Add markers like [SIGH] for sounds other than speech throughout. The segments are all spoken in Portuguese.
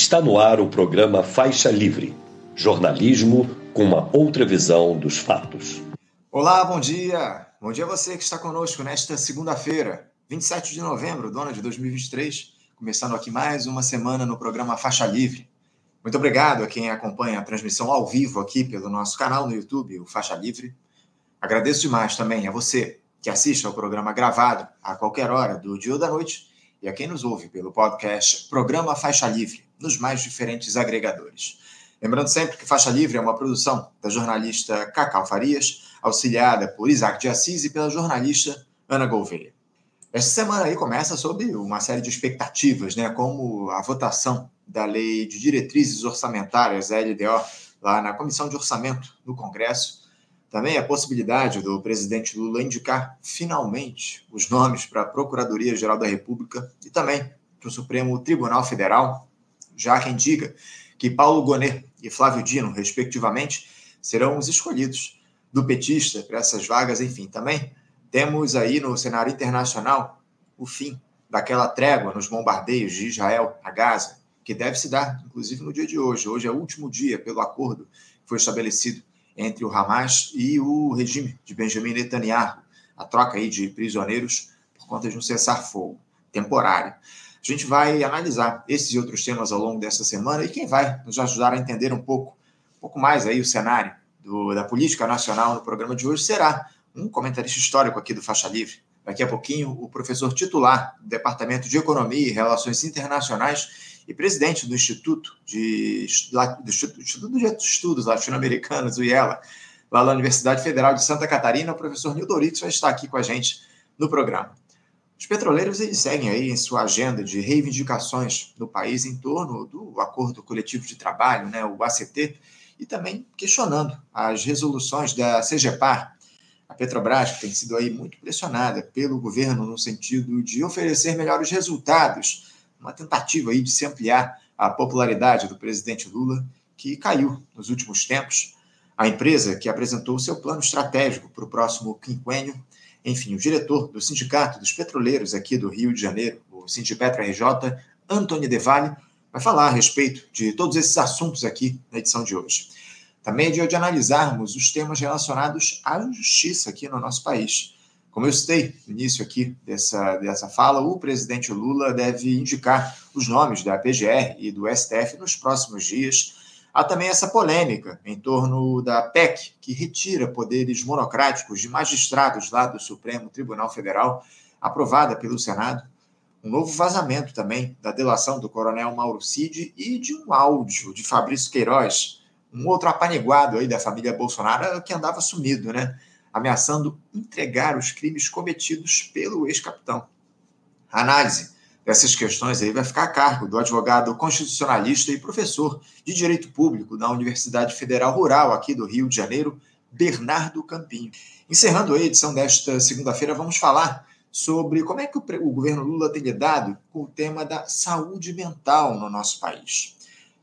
Está no ar o programa Faixa Livre, jornalismo com uma outra visão dos fatos. Olá, bom dia! Bom dia a você que está conosco nesta segunda-feira, 27 de novembro do ano de 2023, começando aqui mais uma semana no programa Faixa Livre. Muito obrigado a quem acompanha a transmissão ao vivo aqui pelo nosso canal no YouTube, o Faixa Livre. Agradeço demais também a você que assiste ao programa gravado a qualquer hora do dia ou da noite e a quem nos ouve pelo podcast Programa Faixa Livre, nos mais diferentes agregadores. Lembrando sempre que Faixa Livre é uma produção da jornalista Cacau Farias, auxiliada por Isaac de Assis e pela jornalista Ana Gouveia. Esta semana aí começa sobre uma série de expectativas, né, como a votação da Lei de Diretrizes Orçamentárias, a LDO, lá na Comissão de Orçamento no Congresso, também a possibilidade do presidente Lula indicar finalmente os nomes para a Procuradoria-Geral da República e também para o Supremo Tribunal Federal, já quem diga que Paulo Gonet e Flávio Dino, respectivamente, serão os escolhidos do petista para essas vagas. Enfim, também temos aí no cenário internacional o fim daquela trégua nos bombardeios de Israel a Gaza, que deve se dar, inclusive, no dia de hoje. Hoje é o último dia pelo acordo que foi estabelecido entre o Hamas e o regime de Benjamin Netanyahu, a troca aí de prisioneiros por conta de um cessar-fogo temporário. A gente vai analisar esses e outros temas ao longo dessa semana e quem vai nos ajudar a entender um pouco, um pouco mais aí o cenário do, da política nacional no programa de hoje será um comentarista histórico aqui do Faixa Livre. Daqui a pouquinho, o professor titular do Departamento de Economia e Relações Internacionais e presidente do Instituto de, do Instituto de Estudos Latino-Americanos, o IELA, lá na Universidade Federal de Santa Catarina, o professor Nildo Orix vai estar aqui com a gente no programa. Os petroleiros eles seguem aí em sua agenda de reivindicações no país em torno do Acordo Coletivo de Trabalho, né, o ACT, e também questionando as resoluções da CGPAR, a Petrobras, que tem sido aí muito pressionada pelo governo no sentido de oferecer melhores resultados uma tentativa aí de se ampliar a popularidade do presidente Lula, que caiu nos últimos tempos. A empresa que apresentou seu plano estratégico para o próximo quinquênio, enfim, o diretor do Sindicato dos Petroleiros aqui do Rio de Janeiro, o Sindipetra RJ, Antônio Devalle, vai falar a respeito de todos esses assuntos aqui na edição de hoje. Também é dia de analisarmos os temas relacionados à justiça aqui no nosso país. Como eu citei no início aqui dessa, dessa fala, o presidente Lula deve indicar os nomes da PGR e do STF nos próximos dias. Há também essa polêmica em torno da PEC, que retira poderes monocráticos de magistrados lá do Supremo Tribunal Federal, aprovada pelo Senado. Um novo vazamento também da delação do coronel Mauro Cid e de um áudio de Fabrício Queiroz, um outro apaniguado aí da família Bolsonaro que andava sumido, né? Ameaçando entregar os crimes cometidos pelo ex-capitão. A análise dessas questões aí vai ficar a cargo do advogado constitucionalista e professor de Direito Público da Universidade Federal Rural aqui do Rio de Janeiro, Bernardo Campinho. Encerrando a edição desta segunda-feira, vamos falar sobre como é que o, governo Lula tem lidado com o tema da saúde mental no nosso país.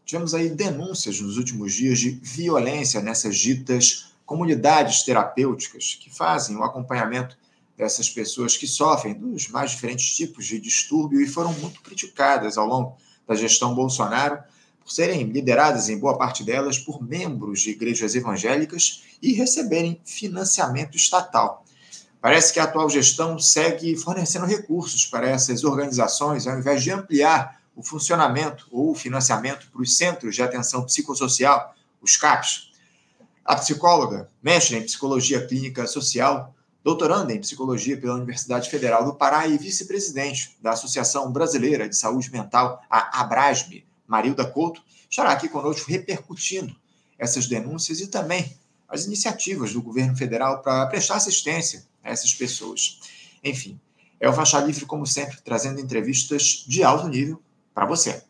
Tivemos aí denúncias nos últimos dias de violência nessas ditas comunidades terapêuticas que fazem o acompanhamento dessas pessoas que sofrem dos mais diferentes tipos de distúrbio e foram muito criticadas ao longo da gestão Bolsonaro por serem lideradas, em boa parte delas, por membros de igrejas evangélicas e receberem financiamento estatal. Parece que a atual gestão segue fornecendo recursos para essas organizações, ao invés de ampliar o funcionamento ou o financiamento para os centros de atenção psicossocial, os CAPs, a psicóloga, mestre em psicologia clínica social, doutoranda em psicologia pela Universidade Federal do Pará e vice-presidente da Associação Brasileira de Saúde Mental, a Abrasme, Marilda Couto, estará aqui conosco repercutindo essas denúncias e também as iniciativas do governo federal para prestar assistência a essas pessoas. Enfim, é o Faixa Livre, como sempre, trazendo entrevistas de alto nível para você.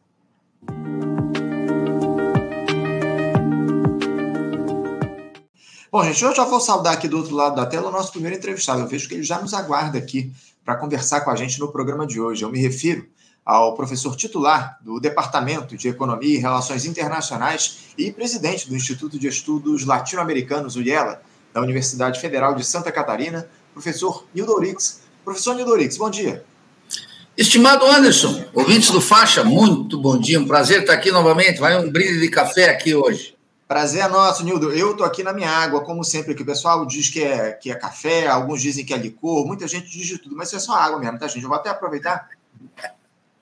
Bom, gente, eu já vou saudar aqui do outro lado da tela o nosso primeiro entrevistado. Eu vejo que ele já nos aguarda aqui para conversar com a gente no programa de hoje. Eu me refiro ao professor titular do Departamento de Economia e Relações Internacionais e presidente do Instituto de Estudos Latino-Americanos, o IELA, da Universidade Federal de Santa Catarina, professor Nildo Orix. Professor Nildo Orix, bom dia. Estimado Anderson, ouvintes do Faixa, muito bom dia, um prazer estar aqui novamente. Vai um brinde de café aqui hoje. Prazer é nosso, Nildo. Eu estou aqui na minha água, como sempre, que o pessoal diz que é, que é café, alguns dizem que é licor, muita gente diz de tudo, mas isso é só água mesmo, tá, gente? Eu vou até aproveitar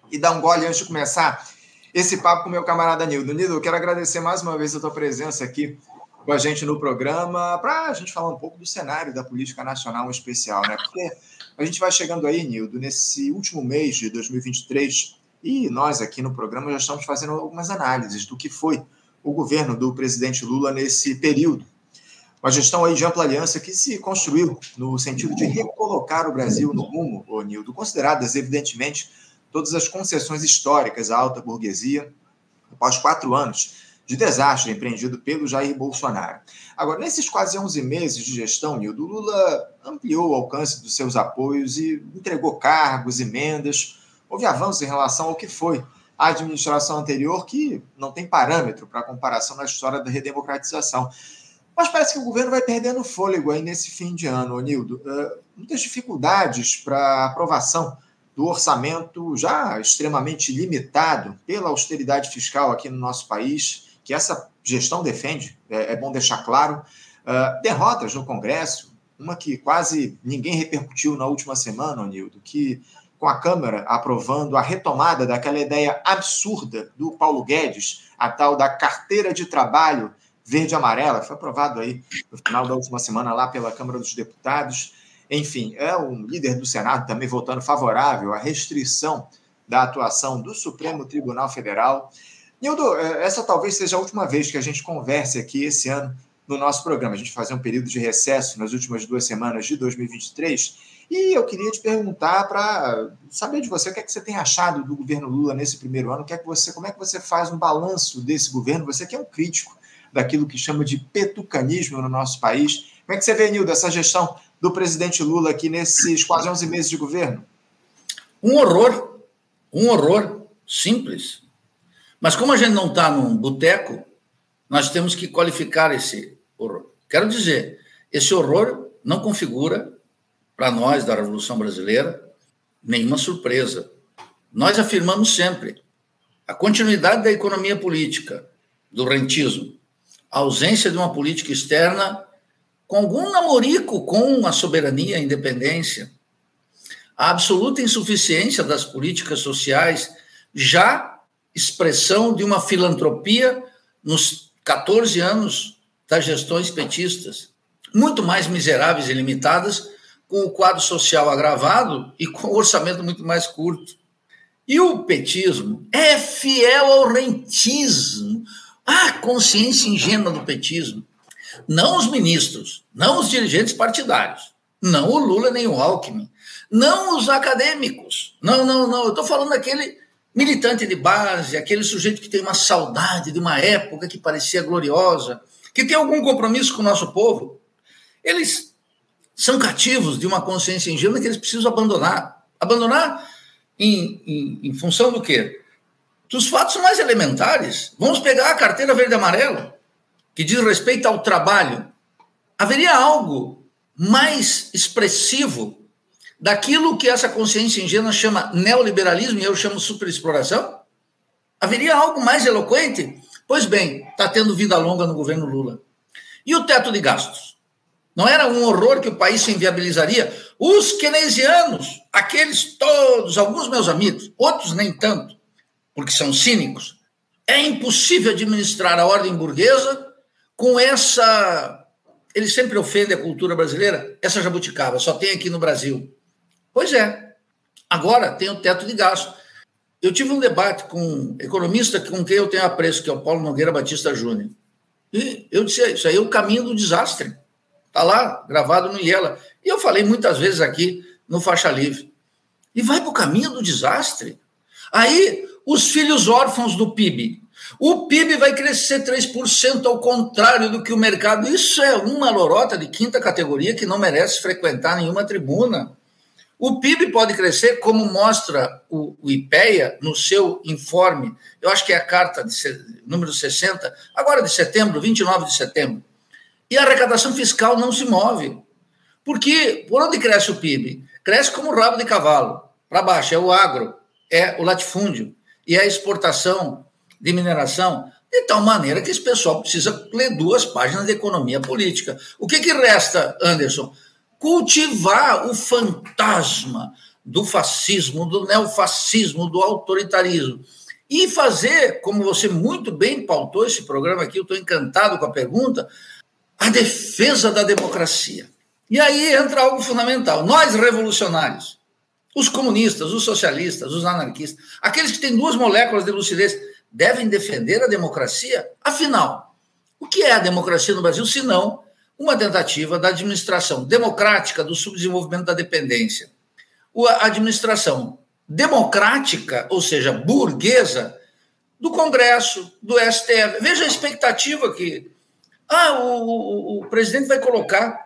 e dar um gole antes de começar esse papo com meu camarada Nildo. Nildo, eu quero agradecer mais uma vez a tua presença aqui com a gente no programa, para a gente falar um pouco do cenário da política nacional em especial, né? Porque a gente vai chegando aí, Nildo, nesse último mês de 2023, e nós aqui no programa já estamos fazendo algumas análises do que foi o governo do presidente Lula nesse período. Uma gestão aí de ampla aliança que se construiu no sentido de recolocar o Brasil no rumo, ô Nildo, consideradas, evidentemente, todas as concessões históricas à alta burguesia, após quatro anos de desastre empreendido pelo Jair Bolsonaro. Agora, nesses quase 11 meses de gestão, Nildo, Lula ampliou o alcance dos seus apoios e entregou cargos, emendas. Houve avanço em relação ao que foi administração anterior, que não tem parâmetro para comparação na história da redemocratização. Mas parece que o governo vai perdendo fôlego aí nesse fim de ano, Nildo. Uh, muitas dificuldades para aprovação do orçamento já extremamente limitado pela austeridade fiscal aqui no nosso país que essa gestão defende, é, é bom deixar claro. Uh, derrotas no Congresso, uma que quase ninguém repercutiu na última semana, Onildo, que com a Câmara aprovando a retomada daquela ideia absurda do Paulo Guedes, a tal da carteira de trabalho verde-amarela, foi aprovado aí no final da última semana lá pela Câmara dos Deputados. Enfim, é um líder do Senado também votando favorável à restrição da atuação do Supremo Tribunal Federal. Nildo, é, essa talvez seja a última vez que a gente converse aqui esse ano no nosso programa. A gente fazer um período de recesso nas últimas duas semanas de 2023. E eu queria te perguntar para saber de você o que é que você tem achado do governo Lula nesse primeiro ano, o que é que você, como é que você faz um balanço desse governo? Você que é um crítico daquilo que chama de petucanismo no nosso país. Como é que você vê, Nildo, essa gestão do presidente Lula aqui nesses quase 11 meses de governo? Um horror, um horror simples. Mas como a gente não está num boteco, nós temos que qualificar esse horror. Quero dizer, esse horror não configura, para nós da Revolução Brasileira, nenhuma surpresa. Nós afirmamos sempre a continuidade da economia política, do rentismo, a ausência de uma política externa com algum namorico com a soberania a independência, a absoluta insuficiência das políticas sociais já expressão de uma filantropia nos 14 anos das gestões petistas, muito mais miseráveis e limitadas, com o quadro social agravado e com o orçamento muito mais curto. E o petismo é fiel ao rentismo, à consciência ingênua do petismo. Não os ministros, não os dirigentes partidários, não o Lula nem o Alckmin, não os acadêmicos. Não, não, não. Eu estou falando daquele militante de base, aquele sujeito que tem uma saudade de uma época que parecia gloriosa, que tem algum compromisso com o nosso povo, eles são cativos de uma consciência ingênua que eles precisam abandonar. Abandonar em, em, em função do quê? Dos fatos mais elementares. Vamos pegar a carteira verde e amarela, que diz respeito ao trabalho. Haveria algo mais expressivo daquilo que essa consciência ingênua chama neoliberalismo e eu chamo superexploração? Haveria algo mais eloquente? Pois bem, está tendo vida longa no governo Lula. E o teto de gastos? Não era um horror que o país se inviabilizaria? Os keynesianos, aqueles todos, alguns meus amigos, outros nem tanto, porque são cínicos, é impossível administrar a ordem burguesa com essa. Ele sempre ofende a cultura brasileira, essa jabuticaba, só tem aqui no Brasil. Pois é. Agora tem o teto de gasto. Eu tive um debate com um economista com quem eu tenho apreço, que é o Paulo Nogueira Batista Júnior. E eu disse: isso aí é o caminho do desastre. Está lá, gravado no IELA. E eu falei muitas vezes aqui no Faixa Livre. E vai para o caminho do desastre. Aí, os filhos órfãos do PIB. O PIB vai crescer 3% ao contrário do que o mercado. Isso é uma lorota de quinta categoria que não merece frequentar nenhuma tribuna. O PIB pode crescer, como mostra o, IPEA no seu informe, eu acho que é a carta de número 60, agora de setembro, 29 de setembro. E a arrecadação fiscal não se move. Porque por onde cresce o PIB? Cresce como rabo de cavalo, para baixo, é o agro, é o latifúndio e é a exportação de mineração, de tal maneira que esse pessoal precisa ler duas páginas de economia política. O que, que resta, Anderson? Cultivar o fantasma do fascismo, do neofascismo, do autoritarismo. E fazer, como você muito bem pautou esse programa aqui, eu estou encantado com a pergunta, a defesa da democracia. E aí entra algo fundamental. Nós, revolucionários, os comunistas, os socialistas, os anarquistas, aqueles que têm duas moléculas de lucidez, devem defender a democracia? Afinal, o que é a democracia no Brasil, se não uma tentativa da administração democrática do subdesenvolvimento da dependência? A administração democrática, ou seja, burguesa, do Congresso, do STF. Veja a expectativa que. Ah, o, o, o presidente vai colocar,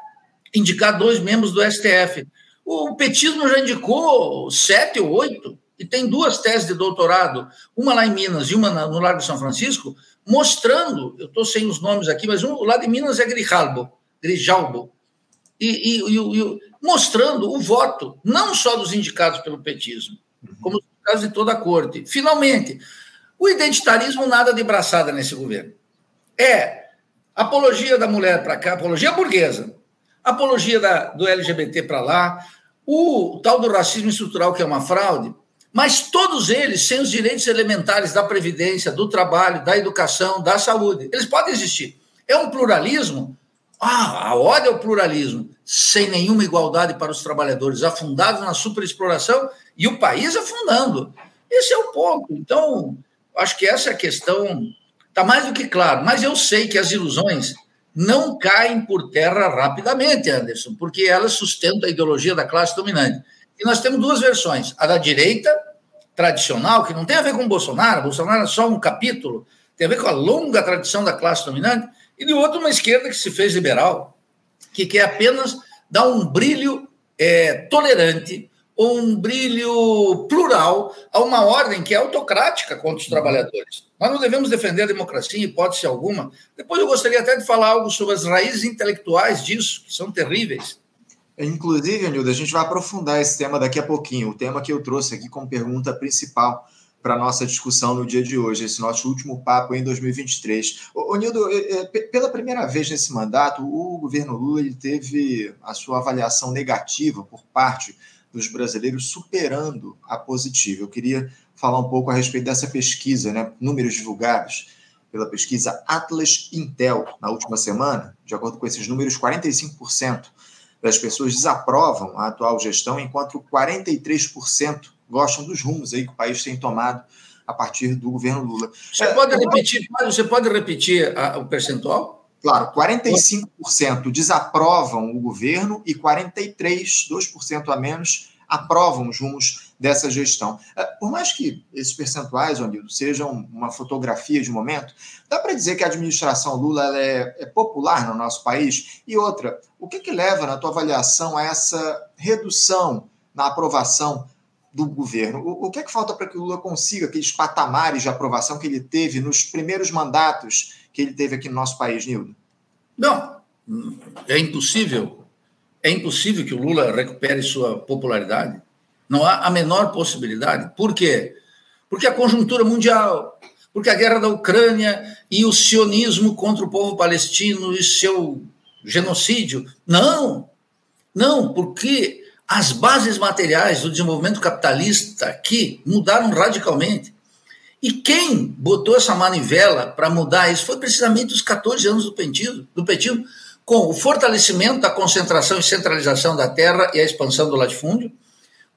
indicar dois membros do STF. O petismo já indicou sete ou oito, e tem duas teses de doutorado, uma lá em Minas e uma no Largo São Francisco, mostrando, eu estou sem os nomes aqui, mas um lá de Minas é Grijalbo, Grijalbo, e, e, e, e, mostrando o voto, não só dos indicados pelo petismo, como dos indicados de toda a corte. Finalmente, o identitarismo nada de braçada nesse governo. É apologia da mulher para cá, apologia burguesa, apologia da, do LGBT para lá, o tal do racismo estrutural, que é uma fraude, mas todos eles sem os direitos elementares da previdência, do trabalho, da educação, da saúde. Eles podem existir. É um pluralismo. Ah, a ódio ao pluralismo, sem nenhuma igualdade para os trabalhadores, afundados na superexploração e o país afundando. Esse é o ponto. Então, acho que essa é a questão. Está mais do que claro. Mas eu sei que as ilusões não caem por terra rapidamente, Anderson, porque elas sustentam a ideologia da classe dominante. E nós temos duas versões: a da direita, tradicional, que não tem a ver com Bolsonaro, Bolsonaro é só um capítulo, tem a ver com a longa tradição da classe dominante, e de outro, uma esquerda que se fez liberal, que quer apenas dar um brilho é, tolerante, um brilho plural a uma ordem que é autocrática contra os trabalhadores. Nós não devemos defender a democracia em hipótese alguma. Depois eu gostaria até de falar algo sobre as raízes intelectuais disso, que são terríveis. Inclusive, Anildo, a gente vai aprofundar esse tema daqui a pouquinho, o tema que eu trouxe aqui como pergunta principal para a nossa discussão no dia de hoje, esse nosso último papo em 2023. Ô, Nildo, é, é, pela primeira vez nesse mandato, o governo Lula ele teve a sua avaliação negativa por parte dos brasileiros superando a positiva. Eu queria falar um pouco a respeito dessa pesquisa, né? números divulgados pela pesquisa Atlas Intel na última semana. De acordo com esses números, 45% das pessoas desaprovam a atual gestão, enquanto 43% gostam dos rumos aí que o país tem tomado a partir do governo Lula. Você é, pode repetir, você pode repetir a, o percentual? Claro, 45% desaprovam o governo e 43, 2% a menos, aprovam os rumos dessa gestão. É, por mais que esses percentuais, Anildo, sejam uma fotografia de momento, dá para dizer que a administração Lula é, é, popular no nosso país? E outra, o que, que leva, na tua avaliação, a essa redução na aprovação do governo? O, o que é que falta para que o Lula consiga aqueles patamares de aprovação que ele teve nos primeiros mandatos que ele teve aqui no nosso país, Nildo? Não, é impossível é impossível que o Lula recupere sua popularidade. Não há a menor possibilidade. Por quê? Porque a conjuntura mundial, porque a guerra da Ucrânia e o sionismo contra o povo palestino e seu genocídio. Não, não, porque as bases materiais do desenvolvimento capitalista aqui mudaram radicalmente. E quem botou essa manivela para mudar isso foi precisamente os 14 anos do petismo, do petismo com o fortalecimento da concentração e centralização da terra e a expansão do latifúndio,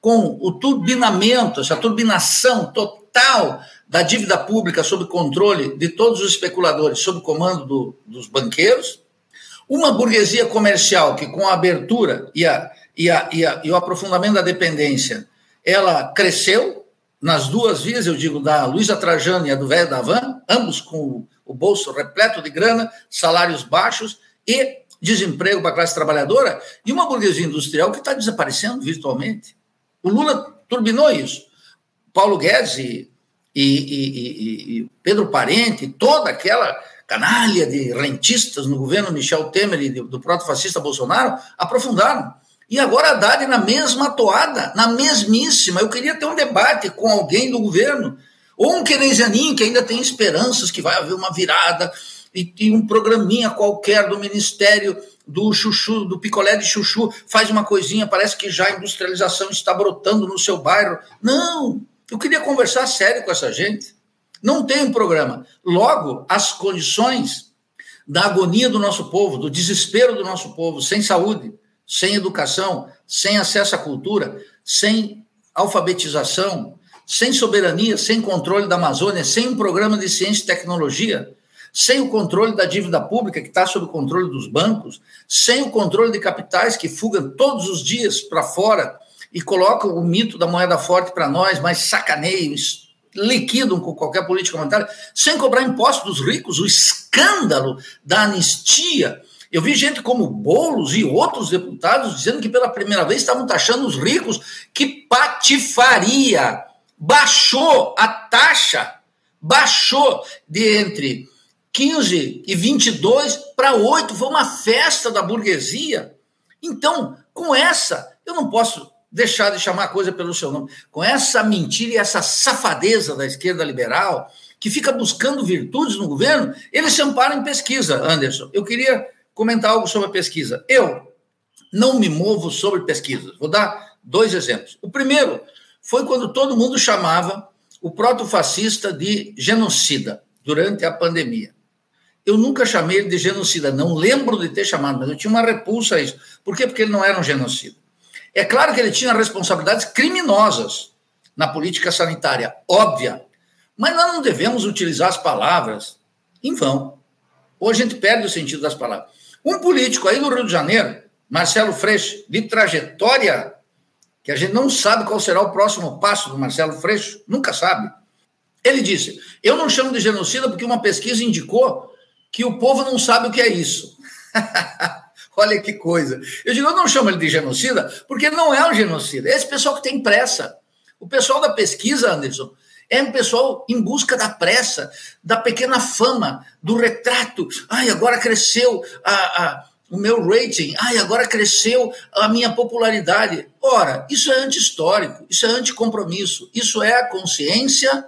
com o turbinamento, essa turbinação total da dívida pública sob controle de todos os especuladores, sob comando do, dos banqueiros, uma burguesia comercial que, com a abertura e, a, e, a, e, a, e o aprofundamento da dependência, ela cresceu nas duas vias, eu digo, da Luísa Trajano e a do velho da Van, ambos com o bolso repleto de grana, salários baixos e desemprego para a classe trabalhadora e uma burguesia industrial que está desaparecendo virtualmente. O Lula turbinou isso. Paulo Guedes e, e, e, e Pedro Parente, toda aquela canalha de rentistas no governo Michel Temer e do proto-fascista Bolsonaro aprofundaram. E agora Haddad na mesma toada, na mesmíssima. Eu queria ter um debate com alguém do governo, ou um keynesianinho que ainda tem esperanças que vai haver uma virada, e, e um programinha qualquer do Ministério do chuchu, do picolé de chuchu, faz uma coisinha, parece que já a industrialização está brotando no seu bairro. Não, eu queria conversar sério com essa gente. Não tem um programa. Logo, as condições da agonia do nosso povo, do desespero do nosso povo, sem saúde, sem educação, sem acesso à cultura, sem alfabetização, sem soberania, sem controle da Amazônia, sem um programa de ciência e tecnologia, sem o controle da dívida pública que está sob o controle dos bancos, sem o controle de capitais que fugam todos os dias para fora e colocam o mito da moeda forte para nós, mas sacaneiam, liquidam com qualquer política monetária, sem cobrar impostos dos ricos, o escândalo da anistia. Eu vi gente como Boulos e outros deputados dizendo que pela primeira vez estavam taxando os ricos. Que patifaria! Baixou a taxa, baixou de entre 15 e 22 para 8. Foi uma festa da burguesia. Então, com essa, eu não posso deixar de chamar a coisa pelo seu nome. Com essa mentira e essa safadeza da esquerda liberal, que fica buscando virtudes no governo, eles se amparam em pesquisa, Anderson. Eu queria comentar algo sobre a pesquisa. Eu não me movo sobre pesquisas. Vou dar dois exemplos. O primeiro foi quando todo mundo chamava o proto-fascista de genocida durante a pandemia. Eu nunca chamei ele de genocida, não lembro de ter chamado, mas eu tinha uma repulsa a isso. Por quê? Porque ele não era um genocida. É claro que ele tinha responsabilidades criminosas na política sanitária, óbvia, mas nós não devemos utilizar as palavras em vão. Ou a gente perde o sentido das palavras. Um político aí do Rio de Janeiro, Marcelo Freixo, de trajetória, que a gente não sabe qual será o próximo passo do Marcelo Freixo, nunca sabe. Ele disse: Eu não chamo de genocida porque uma pesquisa indicou que o povo não sabe o que é isso. [LAUGHS] Olha que coisa. Eu digo, eu não chamo ele de genocida, porque não é um genocida. É esse pessoal que tem pressa. O pessoal da pesquisa, Anderson, é um pessoal em busca da pressa, da pequena fama, do retrato. Ai, agora cresceu a, a, o meu rating. Ai, agora cresceu a minha popularidade. Ora, isso é anti-histórico, isso é anti-compromisso. Isso é a consciência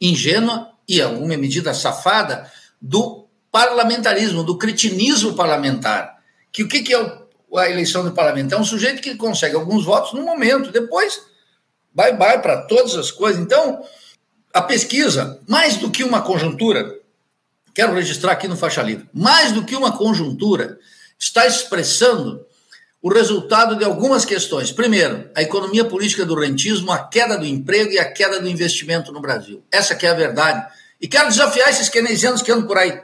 ingênua e, em alguma medida, safada do parlamentarismo, do cretinismo parlamentar que o que, que é o, a eleição do parlamento? É um sujeito que consegue alguns votos no momento, depois bye bye para todas as coisas. Então, a pesquisa, mais do que uma conjuntura, quero registrar aqui no Faixa Livre, mais do que uma conjuntura, está expressando o resultado de algumas questões. Primeiro, a economia política do rentismo, a queda do emprego e a queda do investimento no Brasil. Essa que é a verdade. E quero desafiar esses keynesianos que andam por aí,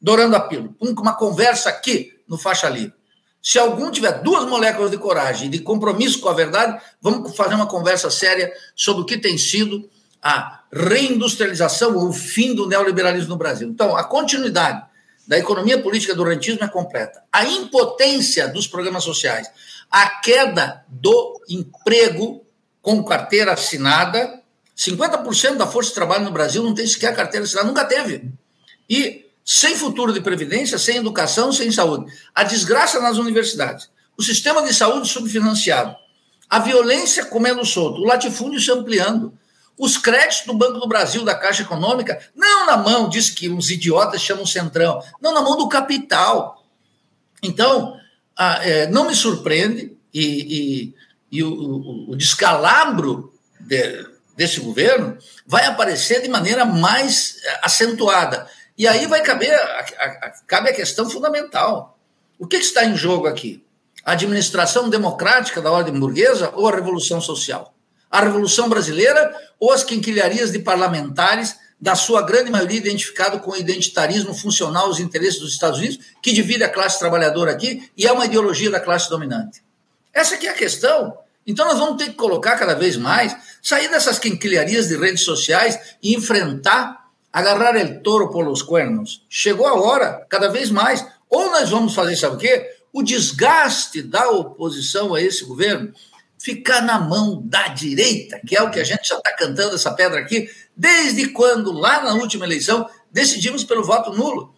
dourando a pílula. Uma conversa aqui no faixa livre. Se algum tiver duas moléculas de coragem e de compromisso com a verdade, vamos fazer uma conversa séria sobre o que tem sido a reindustrialização ou o fim do neoliberalismo no Brasil. Então, a continuidade da economia política do rentismo é completa. A impotência dos programas sociais, a queda do emprego com carteira assinada, 50% da força de trabalho no Brasil não tem sequer carteira assinada, nunca teve. E sem futuro de previdência, sem educação, sem saúde. A desgraça nas universidades. O sistema de saúde subfinanciado. A violência comendo solto. O latifúndio se ampliando. Os créditos do Banco do Brasil, da Caixa Econômica, não na mão, diz que uns idiotas chamam centrão, não na mão do capital. Então, a, é, não me surpreende, e, e, e o, o, descalabro de, desse governo vai aparecer de maneira mais é, acentuada. E aí vai caber a, a, cabe a questão fundamental. O que está em jogo aqui? A administração democrática da ordem burguesa ou a revolução social? A revolução brasileira ou as quinquilharias de parlamentares, da sua grande maioria identificado com o identitarismo funcional aos interesses dos Estados Unidos, que divide a classe trabalhadora aqui e é uma ideologia da classe dominante? Essa aqui é a questão. Então nós vamos ter que colocar cada vez mais, sair dessas quinquilharias de redes sociais e enfrentar agarrar el toro pelos cuernos. Chegou a hora, cada vez mais. Ou nós vamos fazer, sabe o quê? O desgaste da oposição a esse governo ficar na mão da direita, que é o que a gente já está cantando essa pedra aqui, desde quando, lá na última eleição, decidimos pelo voto nulo.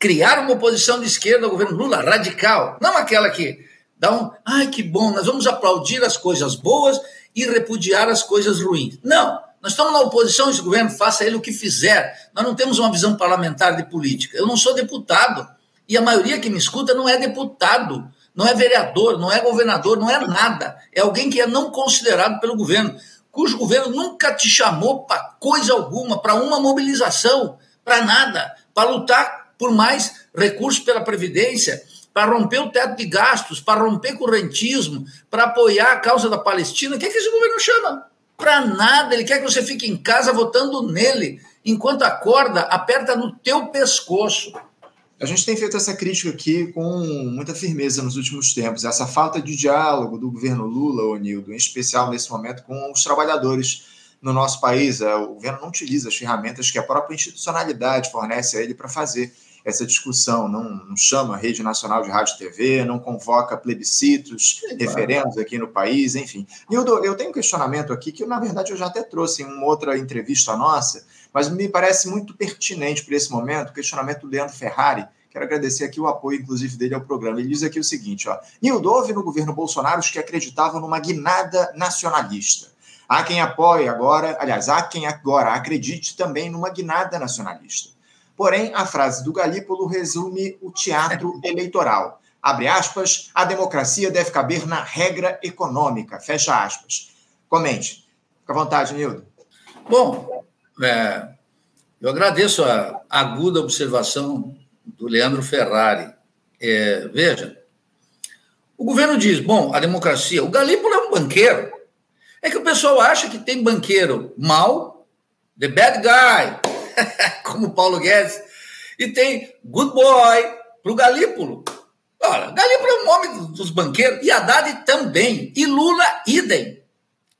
Criar uma oposição de esquerda ao governo Lula, radical. Não aquela que Dá um, ai que bom, nós vamos aplaudir as coisas boas e repudiar as coisas ruins. Não, nós estamos na oposição, esse governo faça ele o que fizer. Nós não temos uma visão parlamentar de política. Eu não sou deputado e a maioria que me escuta não é deputado, não é vereador, não é governador, não é nada. É alguém que é não considerado pelo governo, cujo governo nunca te chamou para coisa alguma, para uma mobilização, para nada, para lutar por mais recursos pela Previdência, para romper o teto de gastos, para romper com o rentismo, para apoiar a causa da Palestina. O que, é que esse governo chama? Para nada. Ele quer que você fique em casa votando nele, enquanto a corda aperta no teu pescoço. A gente tem feito essa crítica aqui com muita firmeza nos últimos tempos, essa falta de diálogo do governo Lula, Onildo, em especial nesse momento com os trabalhadores no nosso país. É, o governo não utiliza as ferramentas que a própria institucionalidade fornece a ele para fazer essa discussão, não, não, chama a Rede Nacional de Rádio e TV, não convoca plebiscitos, Sim, referendos claro. aqui no país, enfim. Nildo, eu tenho um questionamento aqui que, na verdade, eu já até trouxe em uma outra entrevista nossa, mas me parece muito pertinente para esse momento, o questionamento do Leandro Ferrari, Quero agradecer aqui o apoio, inclusive, dele ao programa. Ele diz aqui o seguinte: ó, Nildo, houve no governo Bolsonaro os que acreditavam numa guinada nacionalista. Há quem apoie agora, aliás, há quem agora acredite também numa guinada nacionalista. Porém, a frase do Galípolo resume o teatro [LAUGHS] eleitoral. Abre aspas, a democracia deve caber na regra econômica. Fecha aspas. Comente. Fica à vontade, Nildo. Bom, é, eu agradeço a aguda observação do Leandro Ferrari. É, veja, o governo diz, bom, a democracia, o Galípolo é um banqueiro. É que o pessoal acha que tem banqueiro mal, the bad guy, [LAUGHS] como Paulo Guedes, e tem good boy para o Galípolo. Olha, Galípolo é o nome dos banqueiros, e Haddad também, e Lula, idem.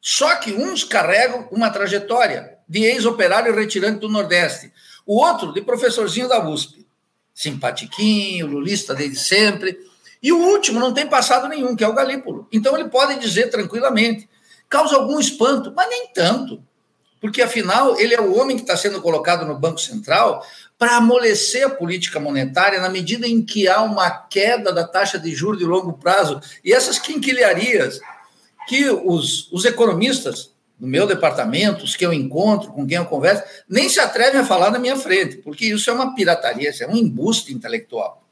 Só que uns carregam uma trajetória de ex-operário retirante do Nordeste, o outro de professorzinho da USP. Simpatiquinho, lulista desde sempre. E o último não tem passado nenhum, que é o Galípolo. Então ele pode dizer tranquilamente. Causa algum espanto, mas nem tanto porque afinal ele é o homem que está sendo colocado no Banco Central para amolecer a política monetária na medida em que há uma queda da taxa de juros de longo prazo e essas quinquilharias que os, os economistas do meu departamento, os que eu encontro, com quem eu converso, nem se atrevem a falar na minha frente, porque isso é uma pirataria, isso é um embuste intelectual.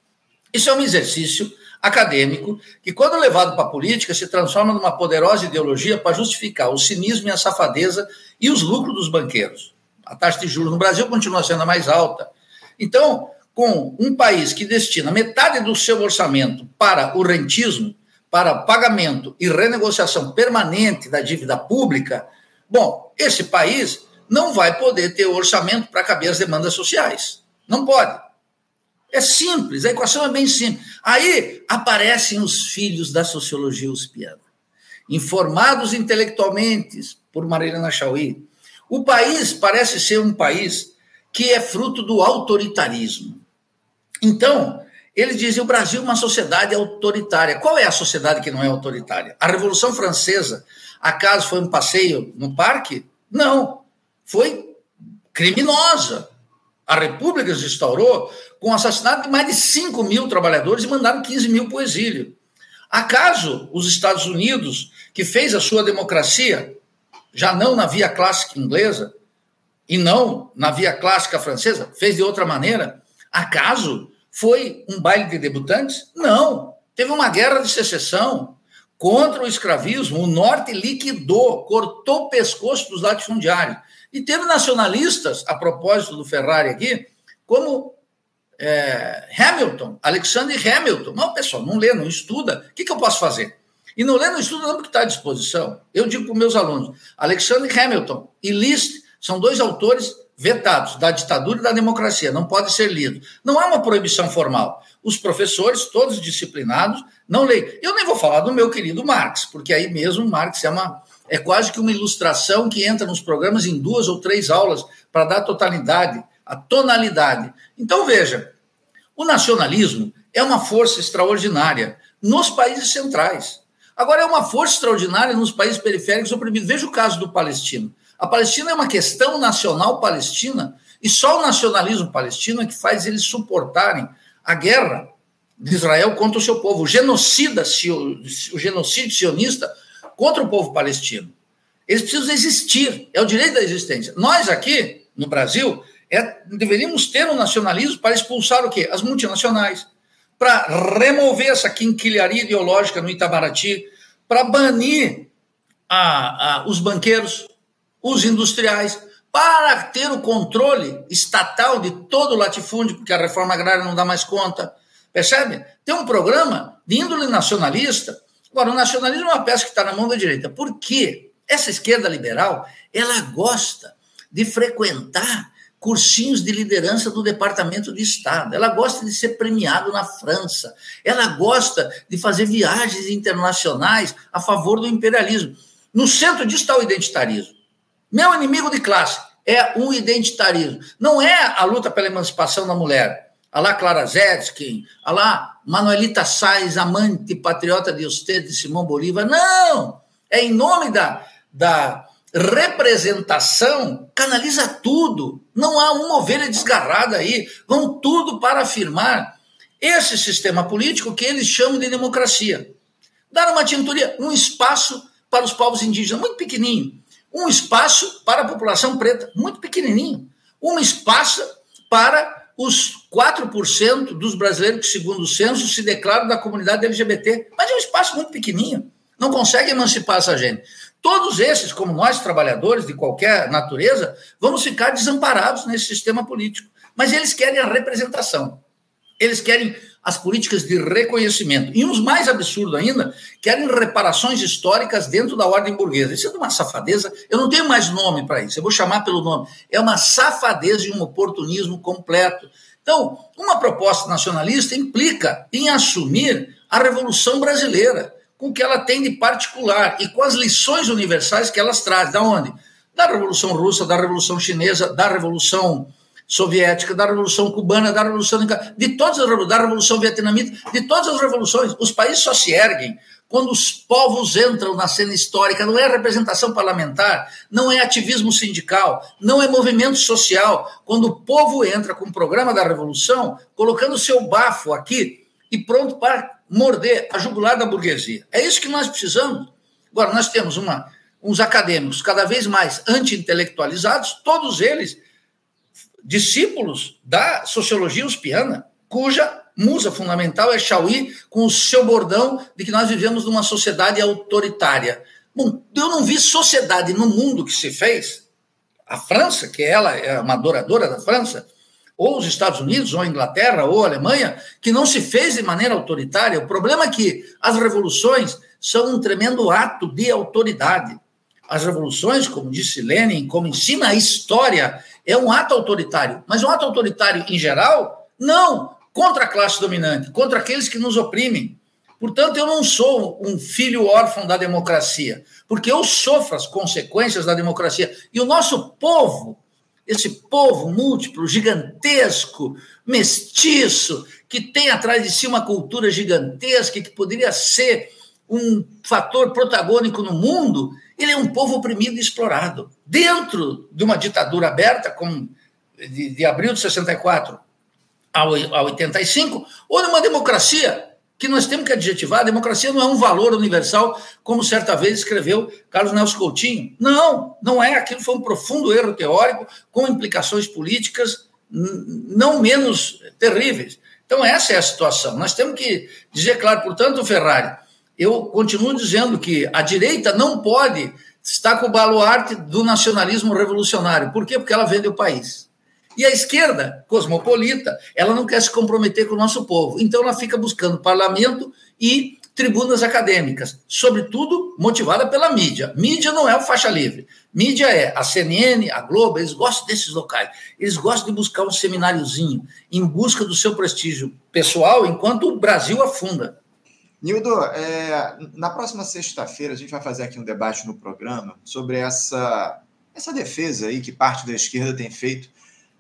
Isso é um exercício acadêmico que, quando levado para a política, se transforma numa poderosa ideologia para justificar o cinismo e a safadeza e os lucros dos banqueiros. A taxa de juros no Brasil continua sendo a mais alta. Então, com um país que destina metade do seu orçamento para o rentismo, para pagamento e renegociação permanente da dívida pública, bom, esse país não vai poder ter orçamento para caber as demandas sociais. Não pode. É simples, a equação é bem simples. Aí aparecem os filhos da sociologia uspiana, informados intelectualmente por Marilena Chauí. O país parece ser um país que é fruto do autoritarismo. Então, eles dizem o Brasil é uma sociedade autoritária. Qual é a sociedade que não é autoritária? A Revolução Francesa, acaso foi um passeio no parque? Não, foi criminosa. A República se instaurou com o assassinato de mais de 5 mil trabalhadores e mandaram 15 mil para o exílio. Acaso os Estados Unidos, que fez a sua democracia, já não na via clássica inglesa e não na via clássica francesa, fez de outra maneira? Acaso foi um baile de debutantes? Não. Teve uma guerra de secessão contra o escravismo. O norte liquidou, cortou o pescoço dos latifundiários. E teve nacionalistas, a propósito do Ferrari aqui, como é, Hamilton, Alexander Hamilton. Não, pessoal, não lê, não estuda. O que, que eu posso fazer? E não lê, não estuda, não, porque está à disposição. Eu digo para meus alunos: Alexander Hamilton e Liszt são dois autores vetados da ditadura e da democracia, não pode ser lido. Não há uma proibição formal. Os professores, todos disciplinados, não leem. Eu nem vou falar do meu querido Marx, porque aí mesmo Marx é uma é quase que uma ilustração que entra nos programas em duas ou três aulas para dar totalidade a tonalidade. Então, veja, o nacionalismo é uma força extraordinária nos países centrais. Agora, é uma força extraordinária nos países periféricos oprimidos. Veja o caso do palestino. A Palestina é uma questão nacional palestina e só o nacionalismo palestino é que faz eles suportarem a guerra de Israel contra o seu povo, o genocida, o genocídio sionista contra o povo palestino. Eles precisam existir, é o direito da existência. Nós aqui, no Brasil, é, deveríamos ter um nacionalismo para expulsar o quê? As multinacionais, para remover essa quinquilharia ideológica no Itamaraty, para banir a, a, os banqueiros, os industriais, para ter o controle estatal de todo o latifúndio, porque a reforma agrária não dá mais conta. Percebe? Tem um programa de índole nacionalista. Agora, o nacionalismo é uma peça que está na mão da direita. Por quê? Essa esquerda liberal, ela gosta de frequentar cursinhos de liderança do Departamento de Estado. Ela gosta de ser premiado na França. Ela gosta de fazer viagens internacionais a favor do imperialismo. No centro disso está o identitarismo. Meu inimigo de classe é um identitarismo. Não é a luta pela emancipação da mulher. A lá Clara Zetkin, a lá Manuelita Sais, amante patriota de você, de Simão Bolívar. Não! É em nome da, da representação, canaliza tudo. Não há uma ovelha desgarrada aí. Vão tudo para afirmar esse sistema político que eles chamam de democracia. Dar uma tintoria, um espaço para os povos indígenas, muito pequenininho. Um espaço para a população preta, muito pequenininho. Um espaço para os 4% dos brasileiros que, segundo o censo, se declaram da comunidade LGBT. Mas é um espaço muito pequenininho. Não consegue emancipar essa gente. Todos esses, como nós, trabalhadores de qualquer natureza, vamos ficar desamparados nesse sistema político. Mas eles querem a representação. Eles querem as políticas de reconhecimento. E uns mais absurdos ainda, querem reparações históricas dentro da ordem burguesa. Isso é uma safadeza. Eu não tenho mais nome para isso, eu vou chamar pelo nome. É uma safadeza e um oportunismo completo. Então, uma proposta nacionalista implica em assumir a Revolução Brasileira com o que ela tem de particular e com as lições universais que elas trazem. Da onde? Da Revolução Russa, da Revolução Chinesa, da Revolução Soviética, da Revolução Cubana, da Revolução de todas as da Revolução Vietnamita, de todas as revoluções. Os países só se erguem quando os povos entram na cena histórica. Não é representação parlamentar, não é ativismo sindical, não é movimento social. Quando o povo entra com o programa da revolução, colocando seu bafo aqui e pronto para morder a jugular da burguesia. É isso que nós precisamos. Agora, nós temos uma, uns acadêmicos cada vez mais anti-intelectualizados, todos eles discípulos da sociologia uspiana, cuja musa fundamental é Chauí, com o seu bordão de que nós vivemos numa sociedade autoritária. Bom, eu não vi sociedade no mundo que se fez. A França, que ela é uma adoradora da França, ou os Estados Unidos, ou a Inglaterra, ou a Alemanha, que não se fez de maneira autoritária. O problema é que as revoluções são um tremendo ato de autoridade. As revoluções, como disse Lenin, como ensina a história, é um ato autoritário. Mas um ato autoritário em geral? Não! Contra a classe dominante, contra aqueles que nos oprimem. Portanto, eu não sou um filho órfão da democracia, porque eu sofro as consequências da democracia. E o nosso povo esse povo múltiplo, gigantesco, mestiço, que tem atrás de si uma cultura gigantesca, que poderia ser um fator protagônico no mundo, ele é um povo oprimido e explorado. Dentro de uma ditadura aberta, como de, de abril de 64 a 85, ou numa democracia que nós temos que adjetivar, a democracia não é um valor universal, como certa vez escreveu Carlos Nelson Coutinho. Não, não é. Aquilo foi um profundo erro teórico, com implicações políticas não menos terríveis. Então, essa é a situação. Nós temos que dizer claro, portanto, Ferrari, eu continuo dizendo que a direita não pode estar com o baluarte do nacionalismo revolucionário. Por quê? Porque ela vende o país. E a esquerda, cosmopolita, ela não quer se comprometer com o nosso povo. Então ela fica buscando parlamento e tribunas acadêmicas, sobretudo motivada pela mídia. Mídia não é o faixa livre. Mídia é a CNN, a Globo, eles gostam desses locais. Eles gostam de buscar um semináriozinho em busca do seu prestígio pessoal, enquanto o Brasil afunda. Nildo, é, na próxima sexta-feira a gente vai fazer aqui um debate no programa sobre essa, essa defesa aí que parte da esquerda tem feito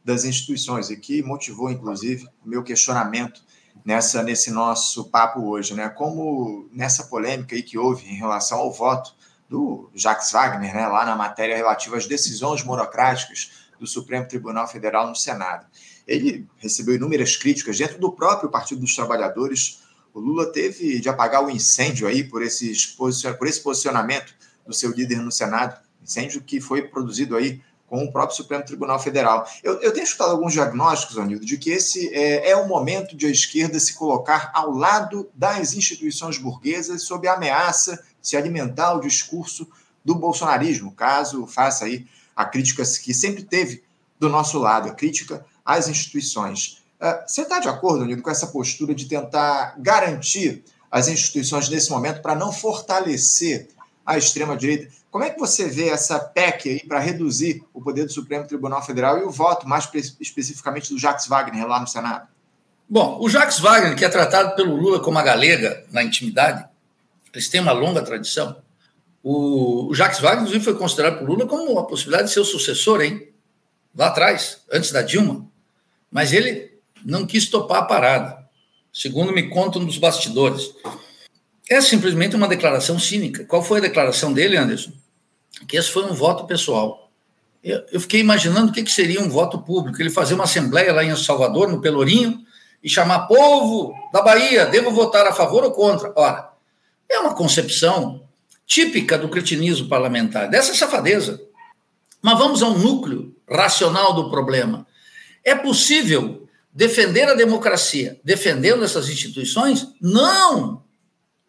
das instituições e que motivou, inclusive, o meu questionamento nessa nesse nosso papo hoje, né? Como nessa polêmica aí que houve em relação ao voto do Jacques Wagner, né, lá na matéria relativa às decisões monocráticas do Supremo Tribunal Federal no Senado. ele recebeu inúmeras críticas dentro do próprio Partido dos Trabalhadores. O Lula teve de apagar o incêndio aí por, esses, por esse posicionamento do seu líder no Senado, incêndio que foi produzido aí com o próprio Supremo Tribunal Federal. Eu, eu tenho escutado alguns diagnósticos, Anildo, de que esse é, é o momento de a esquerda se colocar ao lado das instituições burguesas sob a ameaça de se alimentar o discurso do bolsonarismo, caso faça aí a crítica que sempre teve do nosso lado, a crítica às instituições. Uh, você está de acordo, Anildo, com essa postura de tentar garantir as instituições nesse momento para não fortalecer a extrema-direita? Como é que você vê essa PEC aí para reduzir o poder do Supremo Tribunal Federal e o voto, mais especificamente, do Jacques Wagner lá no Senado? Bom, o Jacques Wagner, que é tratado pelo Lula como a galega na intimidade, eles têm uma longa tradição. O, Jacques Wagner, inclusive, foi considerado por Lula como a possibilidade de ser o sucessor, hein? Lá atrás, antes da Dilma. Mas ele não quis topar a parada, segundo me contam dos bastidores. É simplesmente uma declaração cínica. Qual foi a declaração dele, Anderson? que esse foi um voto pessoal. Eu, eu fiquei imaginando o que, que seria um voto público. Ele fazer uma assembleia lá em Salvador, no Pelourinho, e chamar povo da Bahia, devo votar a favor ou contra? Ora, é uma concepção típica do cretinismo parlamentar, dessa safadeza. Mas vamos ao núcleo racional do problema. É possível defender a democracia defendendo essas instituições? Não!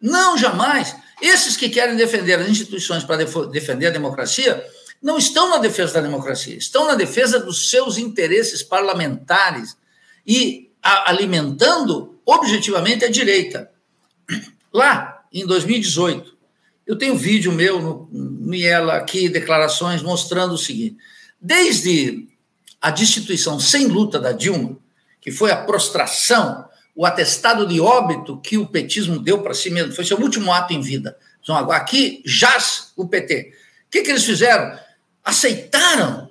Não, jamais! Esses que querem defender as instituições para defender a democracia não estão na defesa da democracia, estão na defesa dos seus interesses parlamentares e alimentando objetivamente a direita. Lá, em 2018, eu tenho um vídeo meu no Miela aqui, declarações mostrando o seguinte: desde a destituição sem luta da Dilma, que foi a prostração o atestado de óbito que o petismo deu para si mesmo, foi seu último ato em vida. Então, aqui jaz o PT. O que, que eles fizeram? Aceitaram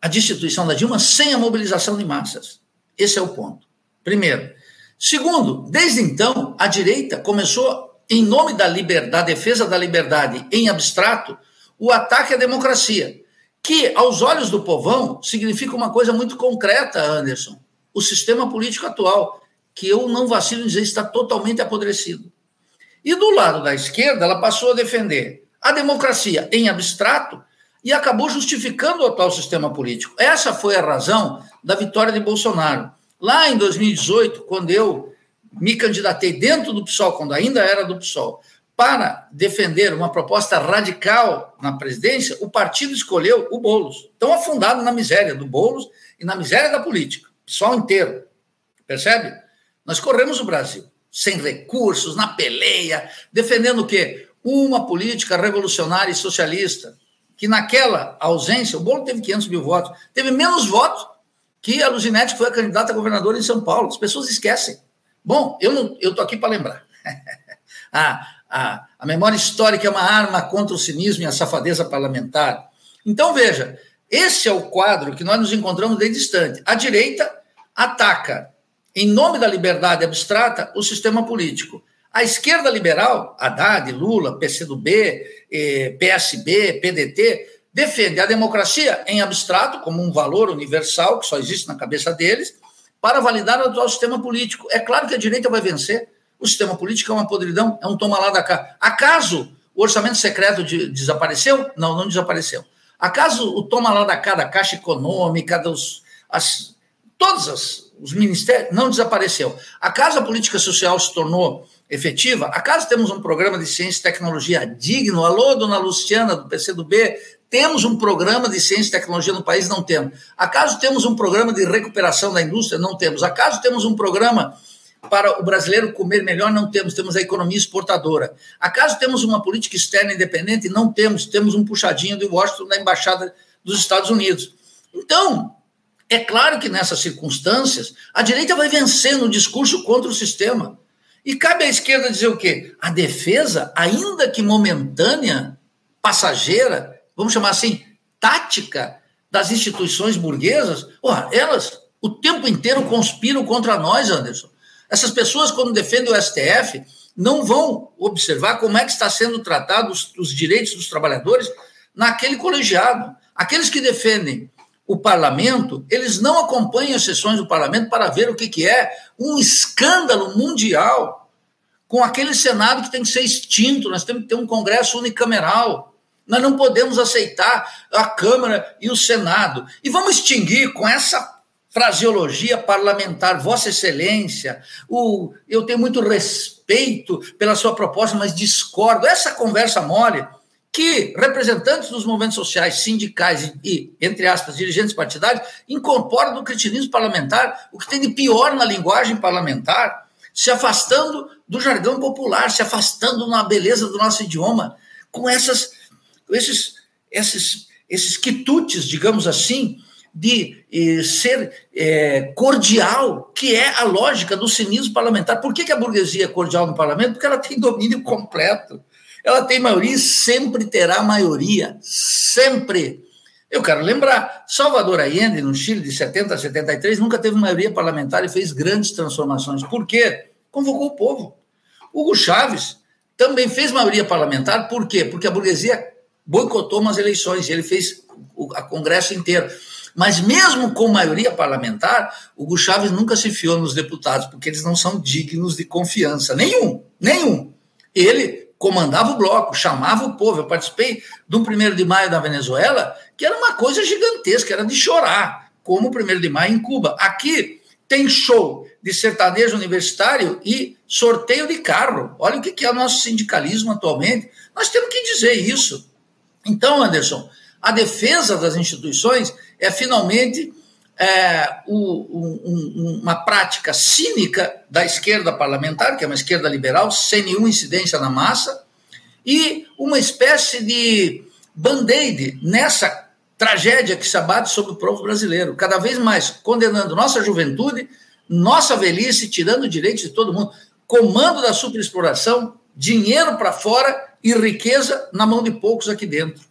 a destituição da Dilma sem a mobilização de massas. Esse é o ponto. Primeiro. Segundo, desde então, a direita começou, em nome da liberdade, defesa da liberdade em abstrato, o ataque à democracia, que, aos olhos do povão, significa uma coisa muito concreta, Anderson: o sistema político atual que eu não vacilo em dizer está totalmente apodrecido. E do lado da esquerda, ela passou a defender a democracia em abstrato e acabou justificando o atual sistema político. Essa foi a razão da vitória de Bolsonaro. Lá em 2018, quando eu me candidatei dentro do PSOL, quando ainda era do PSOL, para defender uma proposta radical na presidência, o partido escolheu o Boulos. Tão afundado na miséria do Boulos e na miséria da política. PSOL inteiro. Percebe? Nós corremos o Brasil sem recursos, na peleia, defendendo o quê? Uma política revolucionária e socialista, que naquela ausência, o Bolo teve 500 mil votos, teve menos votos que a Luzinete, que foi a candidata a governadora em São Paulo. As pessoas esquecem. Bom, eu estou aqui para lembrar. [LAUGHS] a, a, a memória histórica é uma arma contra o cinismo e a safadeza parlamentar. Então, veja, esse é o quadro que nós nos encontramos desde distante. A direita ataca em nome da liberdade abstrata, o sistema político. A esquerda liberal, Haddad, Lula, PCdoB, eh, PSB, PDT, defende a democracia em abstrato, como um valor universal que só existe na cabeça deles, para validar o atual sistema político. É claro que a direita vai vencer. O sistema político é uma podridão, é um toma lá da cá. Acaso o orçamento secreto de, desapareceu? Não, não desapareceu. Acaso o toma lá da cá da Caixa Econômica, dos, as, todas as os ministérios, não desapareceu. Acaso a política social se tornou efetiva? Acaso temos um programa de ciência e tecnologia digno? Alô, dona Luciana, do PCdoB, temos um programa de ciência e tecnologia no país? Não temos. Acaso temos um programa de recuperação da indústria? Não temos. Acaso temos um programa para o brasileiro comer melhor? Não temos. Temos a economia exportadora. Acaso temos uma política externa independente? Não temos. Temos um puxadinho de Washington da Embaixada dos Estados Unidos. Então, é claro que nessas circunstâncias, a direita vai vencer no discurso contra o sistema. E cabe à esquerda dizer o quê? A defesa, ainda que momentânea, passageira, vamos chamar assim, tática das instituições burguesas, porra, elas o tempo inteiro conspiram contra nós, Anderson. Essas pessoas, quando defendem o STF, não vão observar como é que está sendo tratado os, os direitos dos trabalhadores naquele colegiado. Aqueles que defendem o parlamento, eles não acompanham as sessões do parlamento para ver o que, que é um escândalo mundial com aquele Senado que tem que ser extinto, nós temos que ter um Congresso unicameral. Nós não podemos aceitar a Câmara e o Senado. E vamos extinguir com essa fraseologia parlamentar, Vossa Excelência, o, eu tenho muito respeito pela sua proposta, mas discordo. Essa conversa mole que representantes dos movimentos sociais, sindicais e, entre aspas, dirigentes partidários incorporam do cretinismo parlamentar o que tem de pior na linguagem parlamentar, se afastando do jargão popular, se afastando na beleza do nosso idioma, com essas, esses, esses, esses quitutes, digamos assim, de eh, ser eh, cordial, que é a lógica do cinismo parlamentar. Por que, que a burguesia é cordial no parlamento? Porque ela tem domínio completo. Ela tem maioria e sempre terá maioria. Sempre. Eu quero lembrar, Salvador Allende, no Chile, de 70 a 73, nunca teve maioria parlamentar e fez grandes transformações. Por quê? Convocou o povo. Hugo Chávez também fez maioria parlamentar, por quê? Porque a burguesia boicotou umas eleições, ele fez o Congresso inteiro. Mas mesmo com maioria parlamentar, Hugo Chávez nunca se fiou nos deputados, porque eles não são dignos de confiança. Nenhum, nenhum. Ele comandava o bloco, chamava o povo. Eu participei do 1 de maio da Venezuela, que era uma coisa gigantesca, era de chorar, como o 1 de maio em Cuba. Aqui tem show de sertanejo universitário e sorteio de carro. Olha o que é o nosso sindicalismo atualmente. Nós temos que dizer isso. Então, Anderson, a defesa das instituições é finalmente é, o, um, uma prática cínica da esquerda parlamentar, que é uma esquerda liberal, sem nenhuma incidência na massa, e uma espécie de band-aid nessa tragédia que se abate sobre o povo brasileiro, cada vez mais condenando nossa juventude, nossa velhice, tirando direitos de todo mundo, comando da superexploração, dinheiro para fora e riqueza na mão de poucos aqui dentro.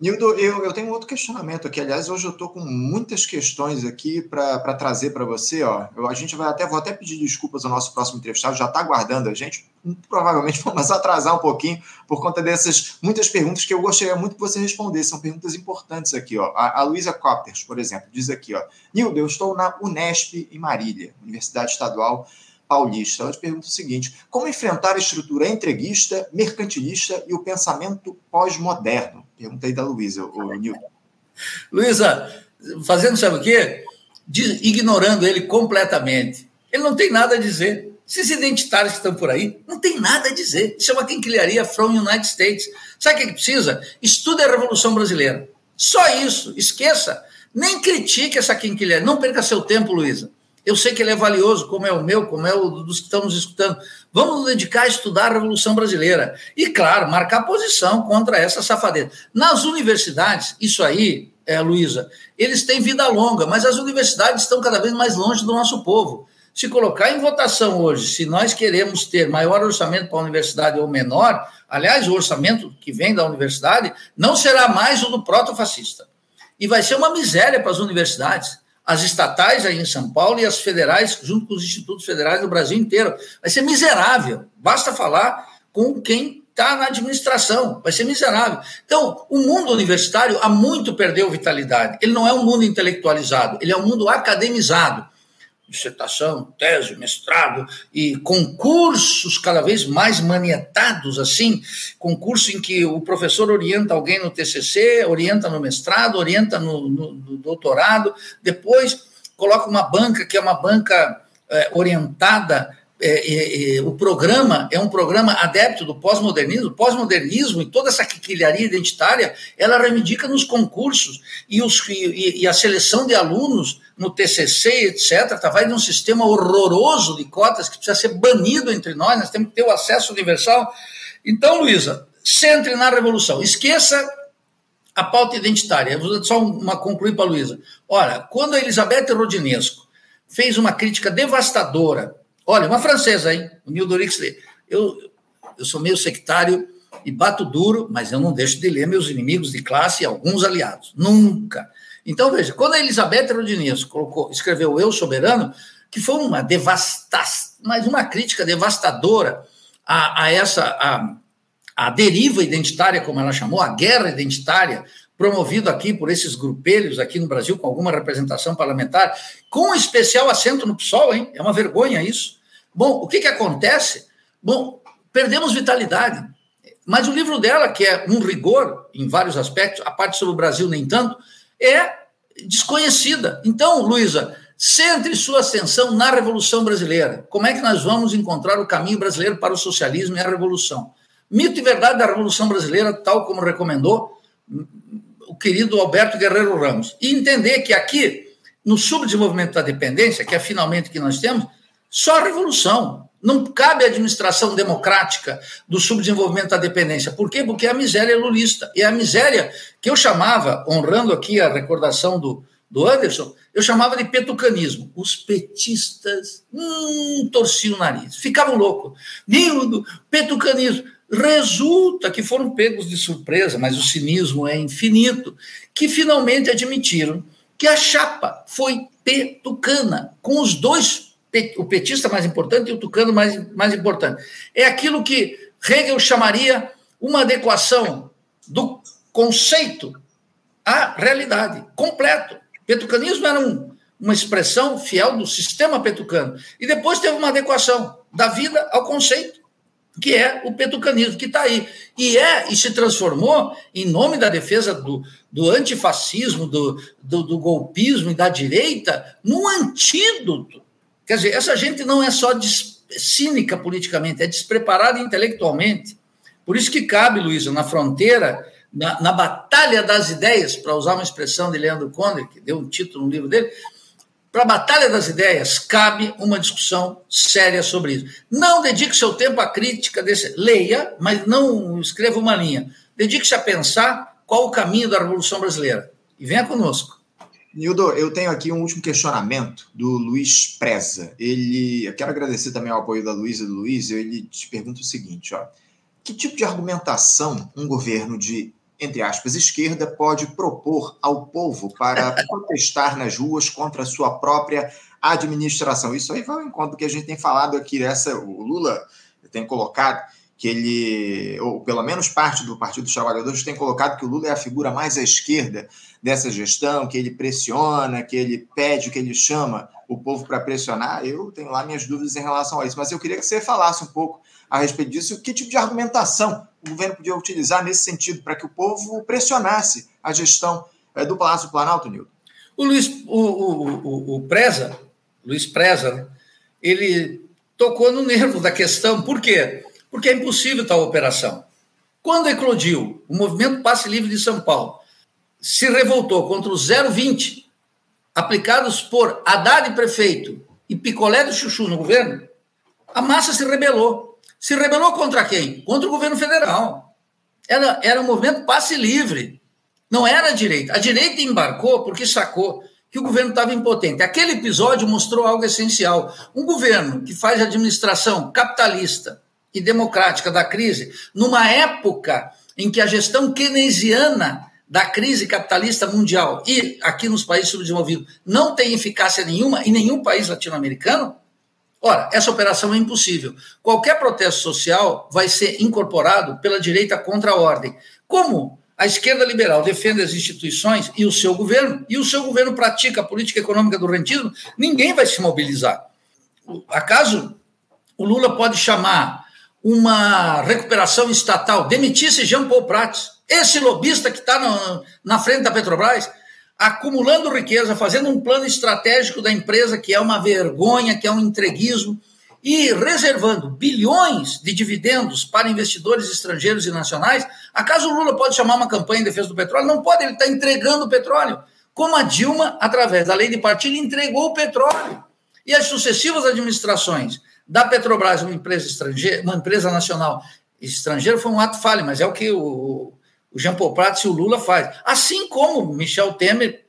Nildo, eu, eu tenho outro questionamento aqui. Aliás, hoje eu estou com muitas questões aqui para trazer para você. Ó. Eu, a gente vai até, vou até pedir desculpas ao nosso próximo entrevistado, já está aguardando a gente. Provavelmente vamos [LAUGHS] atrasar um pouquinho por conta dessas muitas perguntas que eu gostaria muito que você respondesse. São perguntas importantes aqui. Ó. A, a Luísa Copters, por exemplo, diz aqui: ó, Nildo, eu estou na Unesp em Marília, Universidade Estadual Paulista. Ela te pergunta o seguinte: como enfrentar a estrutura entreguista, mercantilista e o pensamento pós-moderno? Pergunta aí da Luísa, o Nilton. Luísa, fazendo sabe o quê? ignorando ele completamente. Ele não tem nada a dizer. Esses identitários que estão por aí, não tem nada a dizer. Isso é uma quinquilharia from United States. Sabe o que, que precisa? Estude a Revolução Brasileira. Só isso. Esqueça. Nem critique essa quinquilharia. Não perca seu tempo, Luísa. Eu sei que ele é valioso, como é o meu, como é o dos que estamos escutando. Vamos nos dedicar a estudar a Revolução Brasileira. E, claro, marcar posição contra essa safadeza. Nas universidades, isso aí, é, Luísa, eles têm vida longa, mas as universidades estão cada vez mais longe do nosso povo. Se colocar em votação hoje, se nós queremos ter maior orçamento para a universidade ou menor, aliás, o orçamento que vem da universidade não será mais o do proto-fascista. E vai ser uma miséria para as universidades as estatais aí em São Paulo e as federais, junto com os institutos federais do Brasil inteiro. Vai ser miserável. Basta falar com quem está na administração. Vai ser miserável. Então, o mundo universitário há muito perdeu vitalidade. Ele não é um mundo intelectualizado, ele é um mundo academizado dissertação, tese, mestrado e concursos cada vez mais manietados assim, concurso em que o professor orienta alguém no TCC, orienta no mestrado, orienta no, no, no doutorado, depois coloca uma banca que é uma banca é, orientada é, é, o programa é um programa adepto do pós-modernismo. Pós-modernismo e toda essa quiquilharia identitária, ela reivindica nos concursos e, os, e, e, a seleção de alunos no TCC, etc., tá, vai num sistema horroroso de cotas que precisa ser banido entre nós, nós temos que ter o acesso universal. Então, Luísa, centre na revolução. Esqueça a pauta identitária. Vou só uma concluir para a Luísa. Olha, quando a Elizabeth Rodinesco fez uma crítica devastadora Olha, uma francesa, hein? O Neil Dorix. Eu, eu sou meio sectário e bato duro, mas eu não deixo de ler meus inimigos de classe e alguns aliados. Nunca. Então, veja, quando a Elizabeth Rodinez colocou, escreveu Eu Soberano, que foi uma devastação, mas uma crítica devastadora a, a essa a, a deriva identitária, como ela chamou, a guerra identitária promovido aqui por esses grupelhos aqui no Brasil, com alguma representação parlamentar, com especial assento no PSOL, hein? É uma vergonha isso. Bom, o que, que acontece? Bom, perdemos vitalidade. Mas o livro dela, que é um rigor em vários aspectos, a parte sobre o Brasil nem tanto, é desconhecida. Então, Luísa, centre sua atenção na Revolução Brasileira. Como é que nós vamos encontrar o caminho brasileiro para o socialismo e a revolução? Mito e verdade da Revolução Brasileira, tal como recomendou o querido Alberto Guerreiro Ramos. E entender que aqui, no subdesenvolvimento da dependência, que é finalmente que nós temos, só a revolução. Não cabe a administração democrática do subdesenvolvimento da dependência. Por quê? Porque a miséria é lulista. E a miséria que eu chamava, honrando aqui a recordação do, do Anderson, eu chamava de petucanismo. Os petistas hum, torciam o nariz, ficavam loucos. Nildo, petucanismo. Resulta que foram pegos de surpresa, mas o cinismo é infinito, que finalmente admitiram que a chapa foi petucana, com os dois o petista mais importante e o tucano mais, mais importante. É aquilo que Hegel chamaria uma adequação do conceito à realidade, completo. Petucanismo era um, uma expressão fiel do sistema petucano. E depois teve uma adequação da vida ao conceito, que é o petucanismo, que está aí. E é e se transformou, em nome da defesa do, do antifascismo, do, do, do golpismo e da direita, num antídoto Quer dizer, essa gente não é só cínica politicamente, é despreparada intelectualmente. Por isso que cabe, Luísa, na fronteira, na, na batalha das ideias, para usar uma expressão de Leandro Conde, que deu um título no livro dele, para a batalha das ideias, cabe uma discussão séria sobre isso. Não dedique seu tempo à crítica desse. Leia, mas não escreva uma linha. Dedique-se a pensar qual o caminho da Revolução Brasileira. E venha conosco. Nildo, eu tenho aqui um último questionamento do Luiz Preza. Ele, eu quero agradecer também ao apoio da Luísa e do Luiz. Ele te pergunta o seguinte: ó, que tipo de argumentação um governo de, entre aspas, esquerda pode propor ao povo para [LAUGHS] protestar nas ruas contra a sua própria administração? Isso aí vai ao encontro do que a gente tem falado aqui. Essa, o Lula tem colocado que ele, ou pelo menos parte do Partido dos Trabalhadores, tem colocado que o Lula é a figura mais à esquerda dessa gestão, que ele pressiona, que ele pede, que ele chama o povo para pressionar. Eu tenho lá minhas dúvidas em relação a isso, mas eu queria que você falasse um pouco a respeito disso, que tipo de argumentação o governo podia utilizar nesse sentido, para que o povo pressionasse a gestão é, do Palácio do Planalto, Nildo. O Luiz, o, o, o, o Preza, Luiz Preza, né, ele tocou no nervo da questão, por quê? Porque é impossível tal operação. Quando eclodiu o movimento Passe Livre de São Paulo, se revoltou contra os 0,20 aplicados por Haddad prefeito e Picolé do Chuchu no governo, a massa se rebelou. Se rebelou contra quem? Contra o governo federal. Era, era um movimento passe livre. Não era a direita. A direita embarcou porque sacou que o governo estava impotente. Aquele episódio mostrou algo essencial. Um governo que faz administração capitalista, e democrática da crise, numa época em que a gestão keynesiana da crise capitalista mundial e aqui nos países subdesenvolvidos não tem eficácia nenhuma em nenhum país latino-americano, ora, essa operação é impossível. Qualquer protesto social vai ser incorporado pela direita contra a ordem. Como a esquerda liberal defende as instituições e o seu governo, e o seu governo pratica a política econômica do rentismo, ninguém vai se mobilizar. Acaso o Lula pode chamar uma recuperação estatal, demitisse Jean Paul Prats, esse lobista que está na frente da Petrobras, acumulando riqueza, fazendo um plano estratégico da empresa que é uma vergonha, que é um entreguismo, e reservando bilhões de dividendos para investidores estrangeiros e nacionais, acaso o Lula pode chamar uma campanha em defesa do petróleo? Não pode, ele está entregando o petróleo. Como a Dilma, através da lei de partido, entregou o petróleo. E as sucessivas administrações da Petrobras, uma empresa estrangeira, uma empresa nacional estrangeira, foi um ato falho, mas é o que o, o Jean Paul Prats e o Lula faz. Assim como Michel Temer,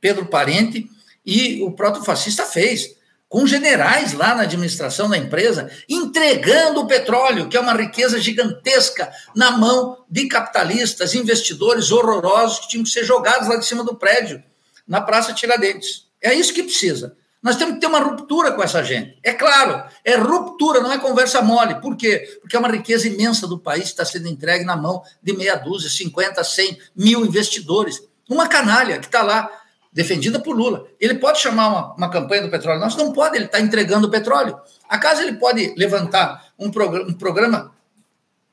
Pedro Parente e o próprio fascista fez, com generais lá na administração da empresa, entregando o petróleo, que é uma riqueza gigantesca, na mão de capitalistas, investidores horrorosos que tinham que ser jogados lá de cima do prédio, na Praça Tiradentes. É isso que precisa. Nós temos que ter uma ruptura com essa gente. É claro, é ruptura, não é conversa mole. Por quê? Porque é uma riqueza imensa do país que está sendo entregue na mão de meia dúzia, 50, 100 mil investidores. Uma canalha que está lá, defendida por Lula. Ele pode chamar uma, uma campanha do petróleo nosso? Não pode, ele está entregando o petróleo. Acaso ele pode levantar um, programa, um programa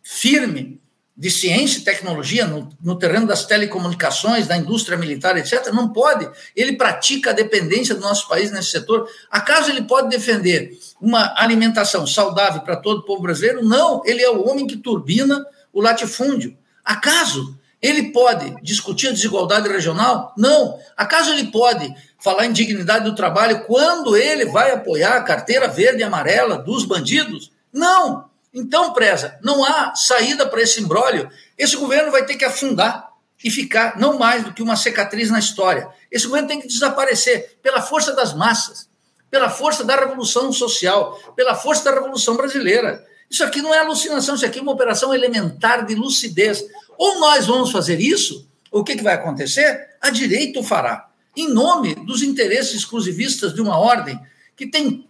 firme de ciência e tecnologia no, no, terreno das telecomunicações, da indústria militar, etc. Não pode. Ele pratica a dependência do nosso país nesse setor. Acaso ele pode defender uma alimentação saudável para todo o povo brasileiro? Não. Ele é o homem que turbina o latifúndio. Acaso ele pode discutir a desigualdade regional? Não. Acaso ele pode falar em dignidade do trabalho quando ele vai apoiar a carteira verde e amarela dos bandidos? Não. Então, preza, não há saída para esse imbróglio. Esse governo vai ter que afundar e ficar não mais do que uma cicatriz na história. Esse governo tem que desaparecer pela força das massas, pela força da revolução social, pela força da revolução brasileira. Isso aqui não é alucinação, isso aqui é uma operação elementar de lucidez. Ou nós vamos fazer isso, ou o que, que vai acontecer? A direita o fará, em nome dos interesses exclusivistas de uma ordem que tem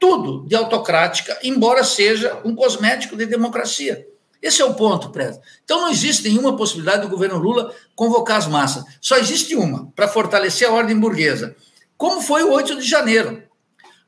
tudo de autocrática, embora seja um cosmético de democracia. Esse é o ponto, Preza. Então não existe nenhuma possibilidade do governo Lula convocar as massas. Só existe uma, para fortalecer a ordem burguesa. Como foi o 8 de janeiro.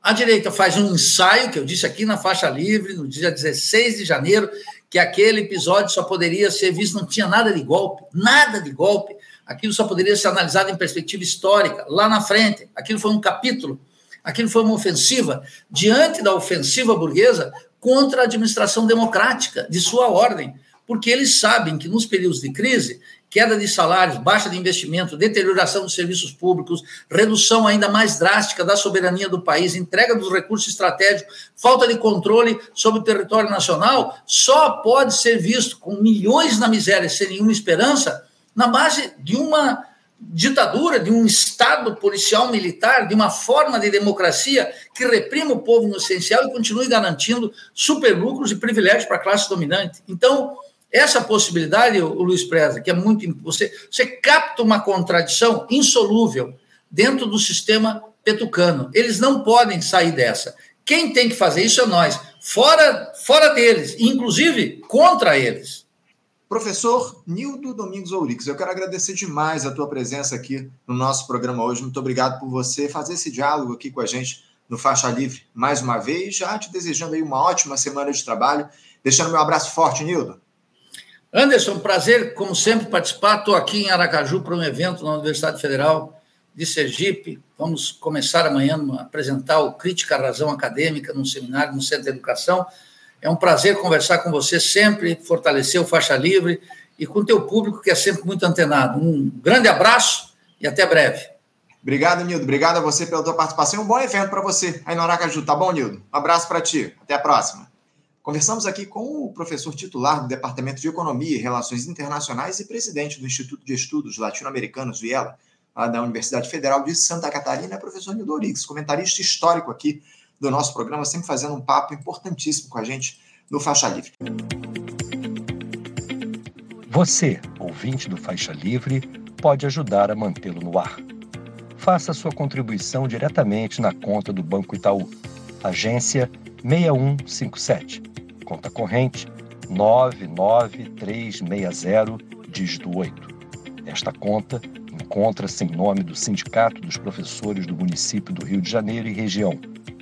A direita faz um ensaio, que eu disse aqui na faixa livre, no dia 16 de janeiro, que aquele episódio só poderia ser visto, não tinha nada de golpe, nada de golpe. Aquilo só poderia ser analisado em perspectiva histórica, lá na frente. Aquilo foi um capítulo Aquilo foi uma ofensiva diante da ofensiva burguesa contra a administração democrática de sua ordem, porque eles sabem que nos períodos de crise, queda de salários, baixa de investimento, deterioração dos serviços públicos, redução ainda mais drástica da soberania do país, entrega dos recursos estratégicos, falta de controle sobre o território nacional, só pode ser visto com milhões na miséria sem nenhuma esperança, na base de uma ditadura, de um Estado policial militar, de uma forma de democracia que reprima o povo no essencial e continue garantindo superlucros e privilégios para a classe dominante. Então, essa possibilidade, o Luiz Preza, que é muito. Você, você capta uma contradição insolúvel dentro do sistema petucano. Eles não podem sair dessa. Quem tem que fazer isso é nós, fora, fora deles, inclusive contra eles. Professor Nildo Domingos Ourix, eu quero agradecer demais a tua presença aqui no nosso programa hoje. Muito obrigado por você fazer esse diálogo aqui com a gente no Faixa Livre mais uma vez. Já te desejando aí uma ótima semana de trabalho. Deixando meu abraço forte, Nildo. Anderson, prazer, como sempre, participar. Estou aqui em Aracaju para um evento na Universidade Federal de Sergipe. Vamos começar amanhã a apresentar o Crítica à Razão Acadêmica num seminário no Centro de Educação. É um prazer conversar com você sempre, fortalecer o Faixa Livre e com o teu público que é sempre muito antenado. Um grande abraço e até breve. Obrigado, Nildo. Obrigado a você pela tua participação. Um bom evento para você aí no Aracaju. Tá bom, Nildo? Um abraço para ti. Até a próxima. Conversamos aqui com o professor titular do Departamento de Economia e Relações Internacionais e presidente do Instituto de Estudos Latino-Americanos, Viela, da Universidade Federal de Santa Catarina, professor Nildo Orix, comentarista histórico aqui do nosso programa, sempre fazendo um papo importantíssimo com a gente no Faixa Livre. Você, ouvinte do Faixa Livre, pode ajudar a mantê-lo no ar. Faça sua contribuição diretamente na conta do Banco Itaú, agência 6157, conta corrente 99360, dígito 8. Esta conta encontra-se em nome do Sindicato dos Professores do Município do Rio de Janeiro e região